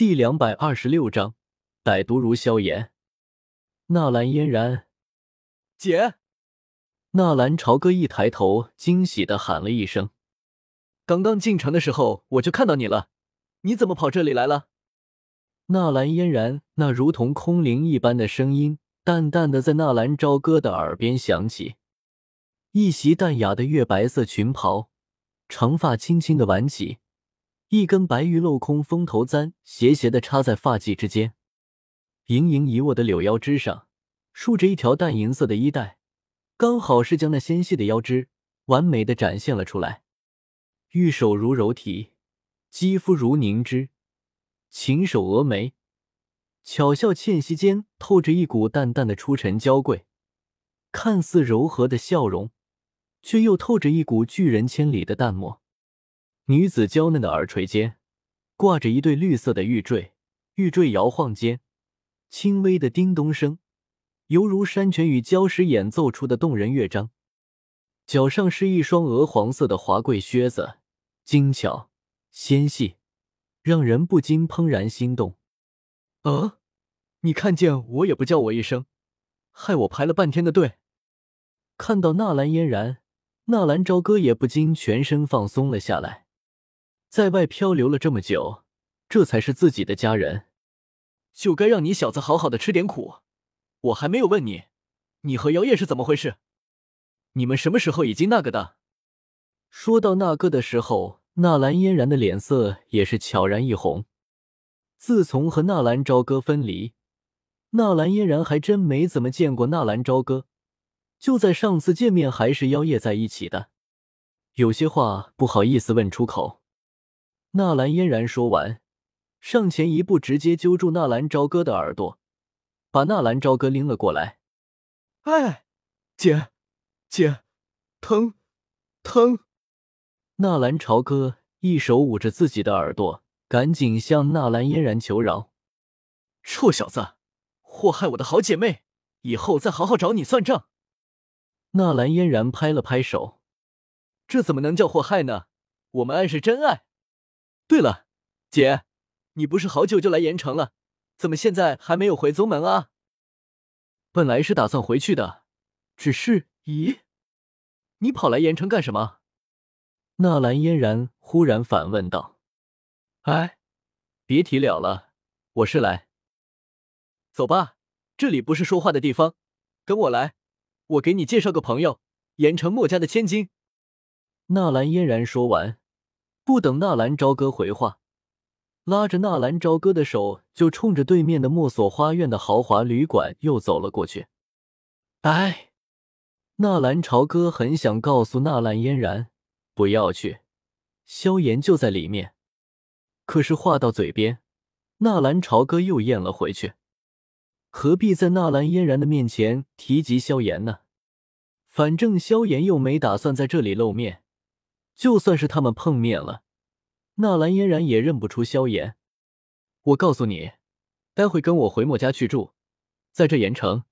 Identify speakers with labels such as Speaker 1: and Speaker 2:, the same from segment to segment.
Speaker 1: 第两百二十六章，歹毒如萧炎。纳兰嫣然，
Speaker 2: 姐。
Speaker 1: 纳兰朝歌一抬头，惊喜的喊了一声：“
Speaker 2: 刚刚进城的时候，我就看到你了，你怎么跑这里来了？”
Speaker 1: 纳兰嫣然那如同空灵一般的声音，淡淡的在纳兰朝歌的耳边响起。一袭淡雅的月白色裙袍，长发轻轻的挽起，一根白玉镂空风头簪斜斜的插在发髻之间，盈盈一握的柳腰之上，竖着一条淡银色的衣带，刚好是将那纤细的腰肢完美的展现了出来。玉手如柔荑，肌肤如凝脂，琴手蛾眉，巧笑倩兮间透着一股淡淡的出尘娇贵，看似柔和的笑容。却又透着一股拒人千里的淡漠。女子娇嫩的耳垂间挂着一对绿色的玉坠，玉坠摇晃间，轻微的叮咚声，犹如山泉与礁石演奏出的动人乐章。脚上是一双鹅黄色的华贵靴子，精巧纤细，让人不禁怦然心动。
Speaker 2: 呃，你看见我也不叫我一声，害我排了半天的队。
Speaker 1: 看到纳兰嫣然。纳兰朝歌也不禁全身放松了下来，在外漂流了这么久，这才是自己的家人，
Speaker 2: 就该让你小子好好的吃点苦。我还没有问你，你和姚叶是怎么回事？你们什么时候已经那个的？
Speaker 1: 说到那个的时候，纳兰嫣然的脸色也是悄然一红。自从和纳兰朝歌分离，纳兰嫣然还真没怎么见过纳兰朝歌。就在上次见面还是妖夜在一起的，有些话不好意思问出口。纳兰嫣然说完，上前一步，直接揪住纳兰朝歌的耳朵，把纳兰朝歌拎了过来。
Speaker 2: 哎，姐，姐，疼，疼！
Speaker 1: 纳兰朝歌一手捂着自己的耳朵，赶紧向纳兰嫣然求饶：“
Speaker 2: 臭小子，祸害我的好姐妹，以后再好好找你算账。”
Speaker 1: 纳兰嫣然拍了拍手：“
Speaker 2: 这怎么能叫祸害呢？我们爱是真爱。对了，姐，你不是好久就来盐城了，怎么现在还没有回宗门啊？
Speaker 1: 本来是打算回去的，只是……
Speaker 2: 咦，你跑来盐城干什么？”
Speaker 1: 纳兰嫣然忽然反问道。
Speaker 2: “哎，别提了了，我是来……走吧，这里不是说话的地方，跟我来。”我给你介绍个朋友，盐城墨家的千金。
Speaker 1: 纳兰嫣然说完，不等纳兰朝歌回话，拉着纳兰朝歌的手就冲着对面的墨索花苑的豪华旅馆又走了过去。哎，纳兰朝歌很想告诉纳兰嫣然不要去，萧炎就在里面，可是话到嘴边，纳兰朝歌又咽了回去。何必在纳兰嫣然的面前提及萧炎呢？反正萧炎又没打算在这里露面，就算是他们碰面了，纳兰嫣然也认不出萧炎。
Speaker 2: 我告诉你，待会跟我回墨家去住，在这盐城，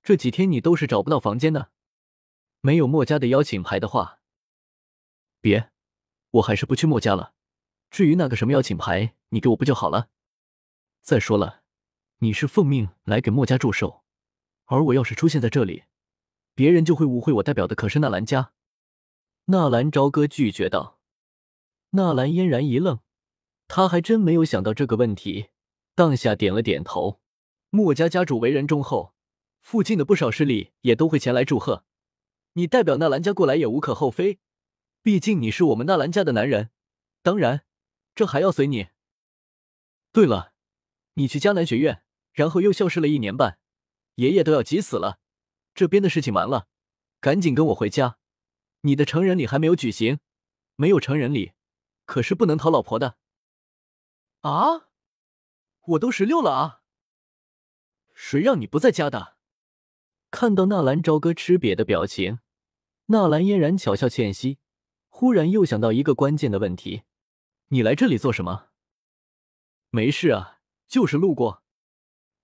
Speaker 2: 这几天你都是找不到房间的。没有墨家的邀请牌的话，别，我还是不去墨家了。至于那个什么邀请牌，你给我不就好了？再说了。你是奉命来给墨家祝寿，而我要是出现在这里，别人就会误会我代表的可是纳兰家。
Speaker 1: 纳兰朝歌拒绝道。纳兰嫣然一愣，他还真没有想到这个问题，当下点了点头。
Speaker 2: 墨家家主为人忠厚，附近的不少势力也都会前来祝贺，你代表纳兰家过来也无可厚非，毕竟你是我们纳兰家的男人。当然，这还要随你。对了，你去迦南学院。然后又消失了一年半，爷爷都要急死了。这边的事情完了，赶紧跟我回家。你的成人礼还没有举行，没有成人礼，可是不能讨老婆的。啊，我都十六了啊！谁让你不在家的？
Speaker 1: 看到纳兰朝歌吃瘪的表情，纳兰嫣然巧笑倩兮，忽然又想到一个关键的问题：
Speaker 2: 你来这里做什么？没事啊，就是路过。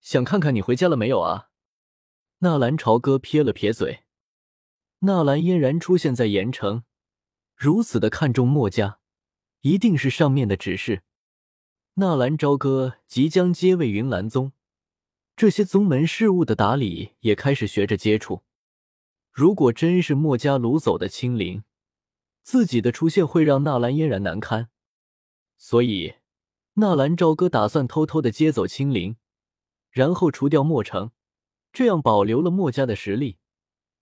Speaker 2: 想看看你回家了没有啊？
Speaker 1: 纳兰朝歌撇了撇嘴。纳兰嫣然出现在盐城，如此的看重墨家，一定是上面的指示。纳兰朝歌即将接位云岚宗，这些宗门事务的打理也开始学着接触。如果真是墨家掳走的青灵，自己的出现会让纳兰嫣然难堪，所以纳兰朝歌打算偷偷的接走青灵，然后除掉墨城，这样保留了墨家的实力。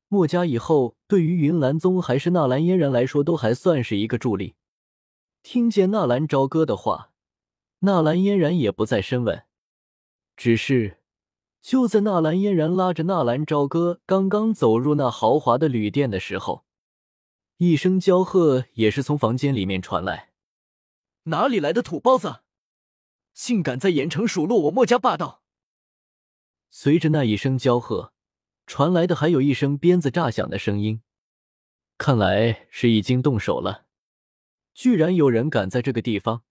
Speaker 1: 墨家以后对于云岚宗还是纳兰嫣然来说，都还算是一个助力。听见纳兰朝歌的话，纳兰嫣然也不再深问，只是就在纳兰嫣然拉着纳兰朝歌刚刚走入那豪华的旅店的时候，一声娇喝也是从房间里面传来：“
Speaker 2: 哪里来的土包子，竟敢在盐城数落我墨家霸道！”
Speaker 1: 随着那一声娇喝。传来的还有一声鞭子炸响的声音，看来是已经动手了。居然有人敢在这个地方、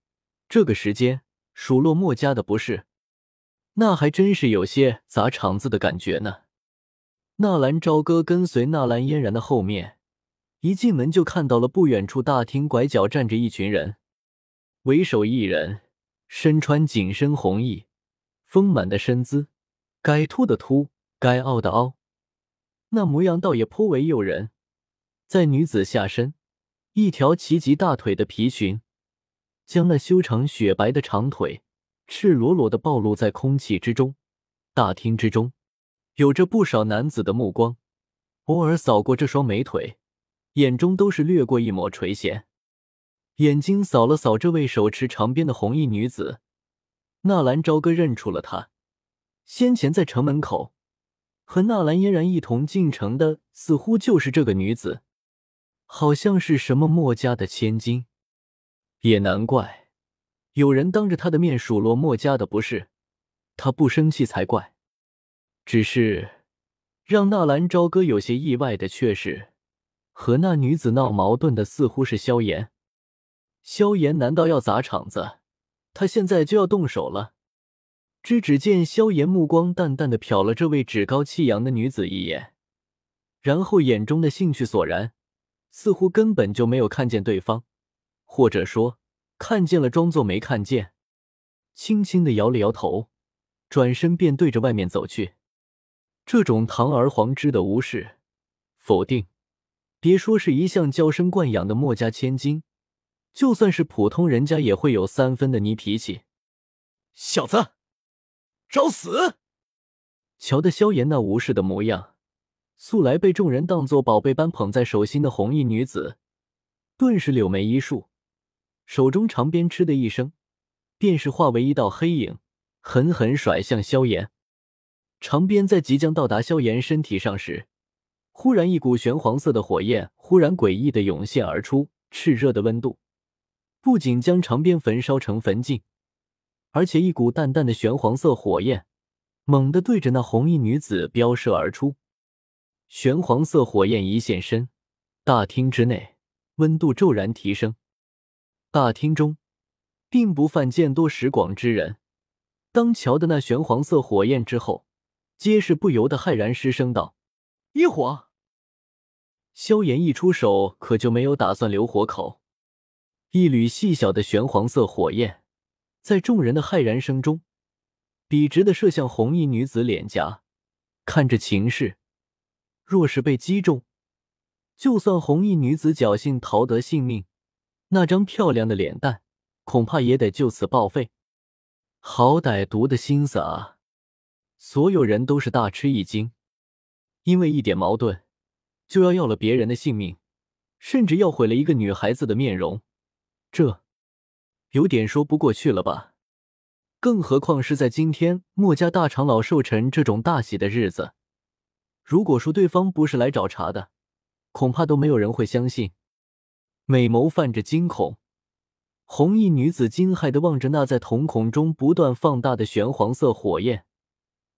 Speaker 1: 这个时间数落墨家的不是，那还真是有些砸场子的感觉呢。纳兰朝歌跟随纳兰嫣然的后面，一进门就看到了不远处大厅拐角站着一群人，为首一人身穿紧身红衣，丰满的身姿，该凸的凸，该凹的凹。那模样倒也颇为诱人，在女子下身，一条齐及大腿的皮裙，将那修长雪白的长腿赤裸裸的暴露在空气之中。大厅之中，有着不少男子的目光，偶尔扫过这双美腿，眼中都是掠过一抹垂涎。眼睛扫了扫这位手持长鞭的红衣女子，纳兰朝歌认出了她，先前在城门口。和纳兰嫣然一同进城的，似乎就是这个女子，好像是什么墨家的千金。也难怪，有人当着她的面数落墨家的不是，她不生气才怪。只是让纳兰朝歌有些意外的却是，和那女子闹矛盾的似乎是萧炎。萧炎难道要砸场子？他现在就要动手了。只只见萧炎目光淡淡的瞟了这位趾高气扬的女子一眼，然后眼中的兴趣索然，似乎根本就没有看见对方，或者说看见了装作没看见，轻轻的摇了摇头，转身便对着外面走去。这种堂而皇之的无视、否定，别说是一向娇生惯养的墨家千金，就算是普通人家也会有三分的泥脾气。
Speaker 2: 小子！找死！
Speaker 1: 瞧得萧炎那无视的模样，素来被众人当作宝贝般捧在手心的红衣女子，顿时柳眉一竖，手中长鞭“嗤”的一声，便是化为一道黑影，狠狠甩向萧炎。长鞭在即将到达萧炎身体上时，忽然一股玄黄色的火焰忽然诡异的涌现而出，炽热的温度不仅将长鞭焚烧成焚烬。而且一股淡淡的玄黄色火焰猛地对着那红衣女子飙射而出，玄黄色火焰一现身，大厅之内温度骤然提升。大厅中并不犯见多识广之人，当瞧的那玄黄色火焰之后，皆是不由得骇然失声道：“
Speaker 2: 一火！”
Speaker 1: 萧炎一出手，可就没有打算留活口，一缕细小的玄黄色火焰。在众人的骇然声中，笔直的射向红衣女子脸颊。看这情势，若是被击中，就算红衣女子侥幸逃得性命，那张漂亮的脸蛋恐怕也得就此报废。好歹毒的心思啊！所有人都是大吃一惊，因为一点矛盾就要要了别人的性命，甚至要毁了一个女孩子的面容，这……有点说不过去了吧？更何况是在今天墨家大长老寿辰这种大喜的日子，如果说对方不是来找茬的，恐怕都没有人会相信。美眸泛着惊恐，红衣女子惊骇的望着那在瞳孔中不断放大的玄黄色火焰，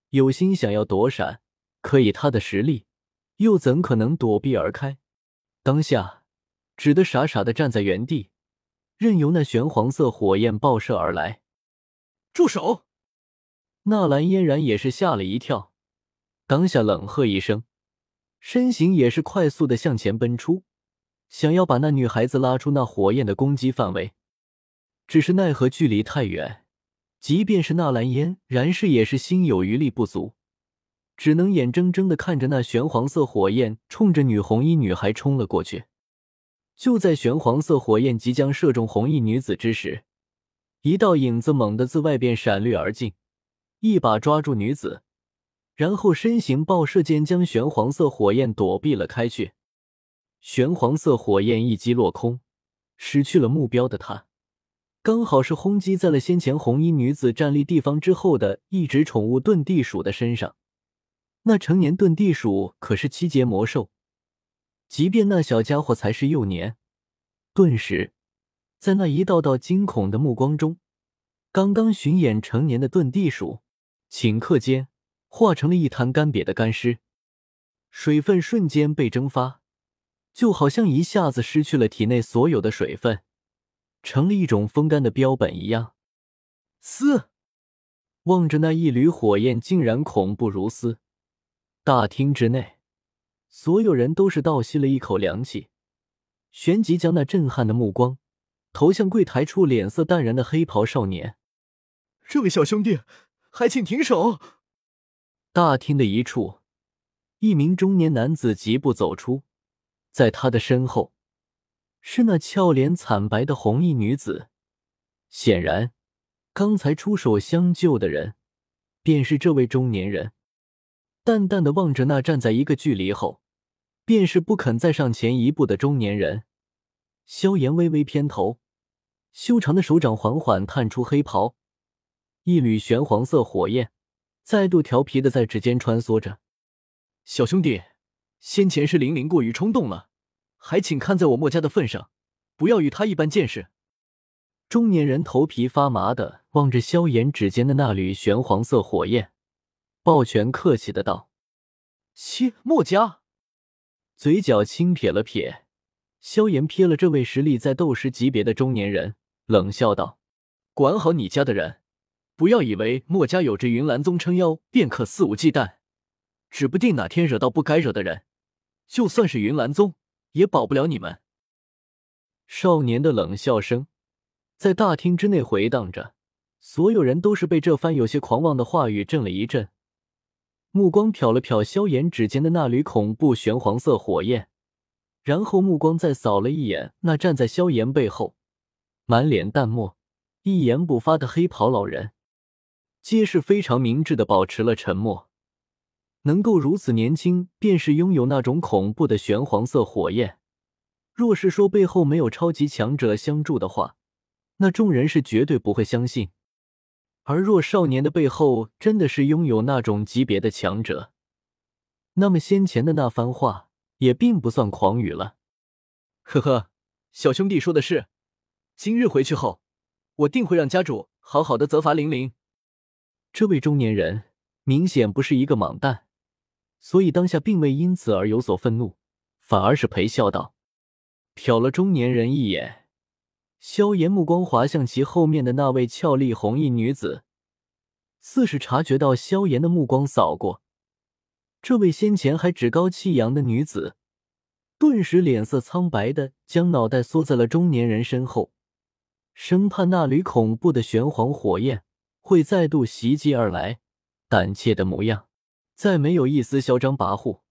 Speaker 1: 有心想要躲闪，可以她的实力又怎可能躲避而开？当下只得傻傻的站在原地。任由那玄黄色火焰爆射而来，
Speaker 2: 住手！
Speaker 1: 纳兰嫣然也是吓了一跳，当下冷喝一声，身形也是快速的向前奔出，想要把那女孩子拉出那火焰的攻击范围。只是奈何距离太远，即便是纳兰嫣然是也是心有余力不足，只能眼睁睁的看着那玄黄色火焰冲着女红衣女孩冲了过去。就在玄黄色火焰即将射中红衣女子之时，一道影子猛地自外边闪掠而进，一把抓住女子，然后身形爆射间将玄黄色火焰躲避了开去。玄黄色火焰一击落空，失去了目标的他。刚好是轰击在了先前红衣女子站立地方之后的一只宠物遁地鼠的身上。那成年遁地鼠可是七阶魔兽，即便那小家伙才是幼年，顿时在那一道道惊恐的目光中，刚刚巡演成年的遁地鼠顷刻间化成了一滩干瘪的干尸，水分瞬间被蒸发，就好像一下子失去了体内所有的水分。成了一种风干的标本一样。嘶！望着那一缕火焰，竟然恐怖如斯。大厅之内，所有人都是倒吸了一口凉气，旋即将那震撼的目光投向柜台处脸色淡然的黑袍少年。
Speaker 2: 这位小兄弟，还请停手！
Speaker 1: 大厅的一处，一名中年男子疾步走出，在他的身后。是那俏脸惨白的红衣女子，显然，刚才出手相救的人，便是这位中年人。淡淡的望着那站在一个距离后，便是不肯再上前一步的中年人，萧炎微微偏头，修长的手掌缓缓探出黑袍，一缕玄黄色火焰再度调皮的在指尖穿梭着。
Speaker 2: 小兄弟，先前是玲玲过于冲动了。还请看在我墨家的份上，不要与他一般见识。
Speaker 1: 中年人头皮发麻的望着萧炎指尖的那缕玄黄色火焰，抱拳客气的道：“
Speaker 2: 切，墨家。”
Speaker 1: 嘴角轻撇了撇，萧炎瞥了这位实力在斗师级别的中年人，冷笑道：“
Speaker 2: 管好你家的人，不要以为墨家有着云岚宗撑腰便可肆无忌惮，指不定哪天惹到不该惹的人，就算是云岚宗。”也保不了你们。
Speaker 1: 少年的冷笑声在大厅之内回荡着，所有人都是被这番有些狂妄的话语震了一震，目光瞟了瞟萧炎指尖的那缕恐怖玄黄色火焰，然后目光再扫了一眼那站在萧炎背后、满脸淡漠、一言不发的黑袍老人，皆是非常明智的保持了沉默。能够如此年轻，便是拥有那种恐怖的玄黄色火焰。若是说背后没有超级强者相助的话，那众人是绝对不会相信。而若少年的背后真的是拥有那种级别的强者，那么先前的那番话也并不算狂语了。
Speaker 2: 呵呵，小兄弟说的是，今日回去后，我定会让家主好好的责罚玲玲。
Speaker 1: 这位中年人明显不是一个莽蛋。所以当下并未因此而有所愤怒，反而是陪笑道，瞟了中年人一眼。萧炎目光滑向其后面的那位俏丽红衣女子，似是察觉到萧炎的目光扫过，这位先前还趾高气扬的女子，顿时脸色苍白的将脑袋缩在了中年人身后，生怕那缕恐怖的玄黄火焰会再度袭击而来，胆怯的模样。再没有一丝嚣张跋扈。